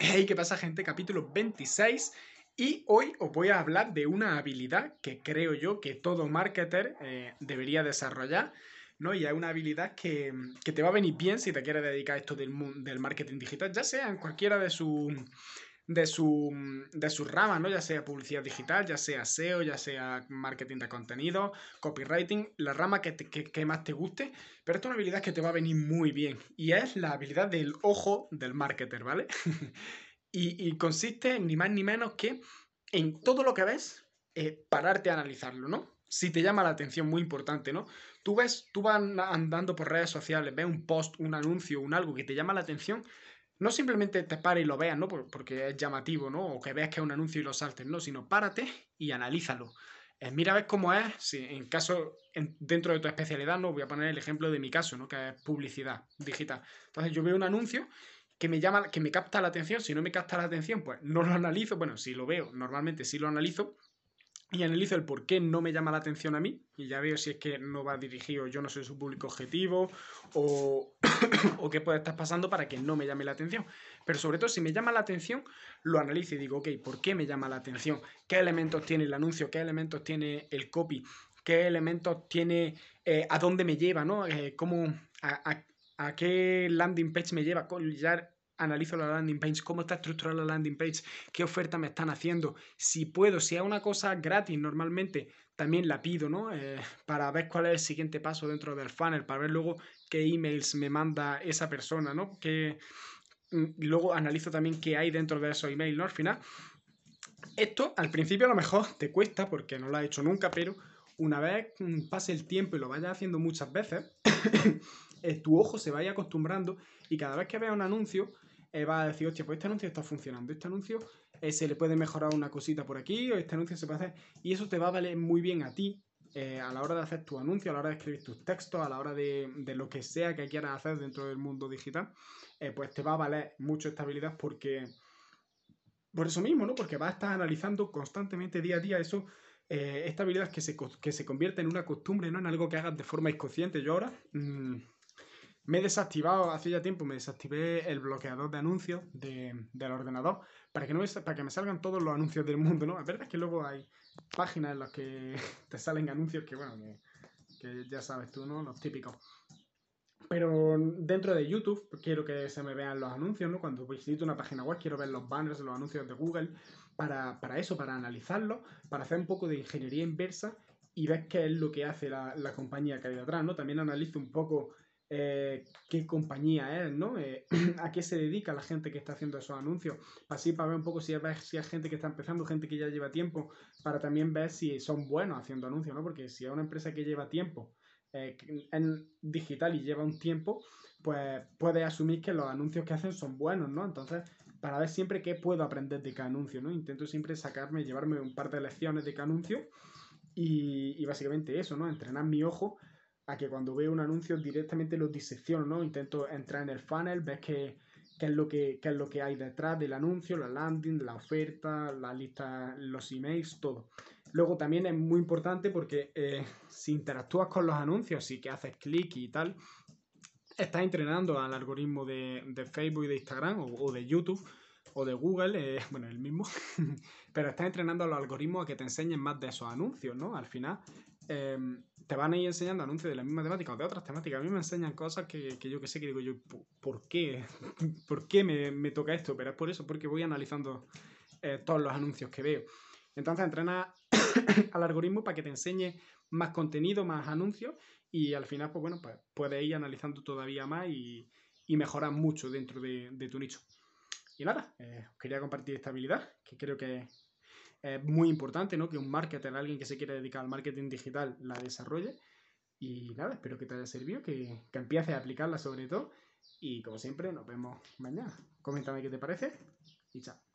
Hey, ¿qué pasa gente? Capítulo 26 y hoy os voy a hablar de una habilidad que creo yo que todo marketer eh, debería desarrollar, ¿no? Y es una habilidad que, que, te va a venir bien si te quieres dedicar a esto del, del marketing digital, ya sea en cualquiera de sus de su, de sus ramas, ¿no? Ya sea publicidad digital, ya sea SEO, ya sea marketing de contenido, copywriting, la rama que, que, más te guste, pero esta es una habilidad que te va a venir muy bien y es la habilidad del ojo del marketer, ¿vale? y, consiste ni más ni menos que en todo lo que ves, eh, pararte a analizarlo, ¿no? Si te llama la atención, muy importante, ¿no? Tú ves, tú vas andando por redes sociales, ves un post, un anuncio, un algo que te llama la atención, no simplemente te pares y lo veas, ¿no? Porque es llamativo, ¿no? O que veas que es un anuncio y lo saltes, ¿no? Sino párate y analízalo. Eh, mira a ver cómo es, si en caso, dentro de tu especialidad, ¿no? Voy a poner el ejemplo de mi caso, ¿no? Que es publicidad digital. Entonces yo veo un anuncio que me llama, que me capta la atención. Si no me capta la atención, pues no lo analizo. Bueno, si lo veo, normalmente sí lo analizo, y analizo el por qué no me llama la atención a mí y ya veo si es que no va dirigido, yo no soy su público objetivo o, o qué puede estar pasando para que no me llame la atención. Pero sobre todo si me llama la atención, lo analizo y digo, ok, ¿por qué me llama la atención? ¿Qué elementos tiene el anuncio? ¿Qué elementos tiene el copy? ¿Qué elementos tiene, eh, a dónde me lleva, ¿no? Eh, ¿Cómo, a, a, qué landing page me lleva? Ya analizo la landing page, cómo está estructurada la landing page, qué oferta me están haciendo, si puedo, si es una cosa gratis normalmente, también la pido, ¿no? Eh, para ver cuál es el siguiente paso dentro del funnel, para ver luego qué emails me manda esa persona, ¿no? Que, mm, luego analizo también qué hay dentro de esos emails, ¿no? Al final, esto al principio a lo mejor te cuesta porque no lo has hecho nunca, pero una vez mm, pase el tiempo y lo vayas haciendo muchas veces, eh, tu ojo se vaya acostumbrando y cada vez que veas un anuncio, eh, va a decir, hostia, pues este anuncio está funcionando, este anuncio eh, se le puede mejorar una cosita por aquí, o este anuncio se puede hacer, y eso te va a valer muy bien a ti eh, a la hora de hacer tu anuncio, a la hora de escribir tus textos, a la hora de, de lo que sea que quieras hacer dentro del mundo digital, pues te va a valer mucho esta habilidad porque, por eso mismo, ¿no? Porque vas a estar analizando constantemente día a día eso. esta habilidad que se, que se convierte en una costumbre, no en algo que hagas de forma inconsciente. Yo ahora, mmm, me he desactivado, hace ya tiempo me desactivé el bloqueador de anuncios del ordenador para que, no me, para que me salgan todos los anuncios del mundo, ¿no? Es verdad que luego hay páginas en las que te salen anuncios que, bueno, que, ya sabes tú, ¿no? Los típicos. Pero dentro de YouTube quiero que se me vean los anuncios, ¿no? Cuando visito una página web quiero ver los banners, los anuncios de Google, para, eso, para analizarlos, para hacer un poco de ingeniería inversa y ver qué es lo que hace la, la compañía que hay detrás, ¿no? También analizo un poco eh, qué compañía es, ¿no? Eh, a qué se dedica la gente que está haciendo esos anuncios. Así para ver un poco si hay, gente que está empezando, gente que ya lleva tiempo, para también ver si son buenos haciendo anuncios, ¿no? Porque si es una empresa que lleva tiempo eh, en digital y lleva un tiempo, pues puede asumir que los anuncios que hacen son buenos, ¿no? Entonces, para ver siempre qué puedo aprender de cada anuncio, ¿no? Intento siempre sacarme, llevarme un par de lecciones de cada anuncio y, y básicamente eso, ¿no? Entrenar mi ojo a que cuando veo un anuncio directamente lo disecciono, ¿no? Intento entrar en el funnel, ves qué, es lo que, es lo que hay detrás del anuncio, la landing, la oferta, la lista, los emails, todo. Luego también es muy importante porque eh, si interactúas con los anuncios y que haces clic y tal, estás entrenando al algoritmo de, Facebook y de Instagram o, de YouTube o de Google, eh, bueno, el mismo, pero estás entrenando a los algoritmos a que te enseñen más de esos anuncios, ¿no? Al final, Em, te van a ir enseñando anuncios de la misma temática o de otras temáticas. A mí me enseñan cosas que, que yo que sé, que digo yo, ¿por qué? ¿Por qué me, me, toca esto? Pero es por eso, porque voy analizando eh, todos los anuncios que veo. Entonces entrena al algoritmo para que te enseñe más contenido, más anuncios y al final, pues bueno, pues puedes ir analizando todavía más y, y mejorar mucho dentro de, de, tu nicho. Y nada, eh, quería compartir esta habilidad que creo que es muy importante, ¿no? Que un marketer, alguien que se quiere dedicar al marketing digital, la desarrolle. Y nada, espero que te haya servido, que, que empieces a aplicarla sobre todo. Y como siempre, nos vemos mañana. Coméntame qué te parece y chao.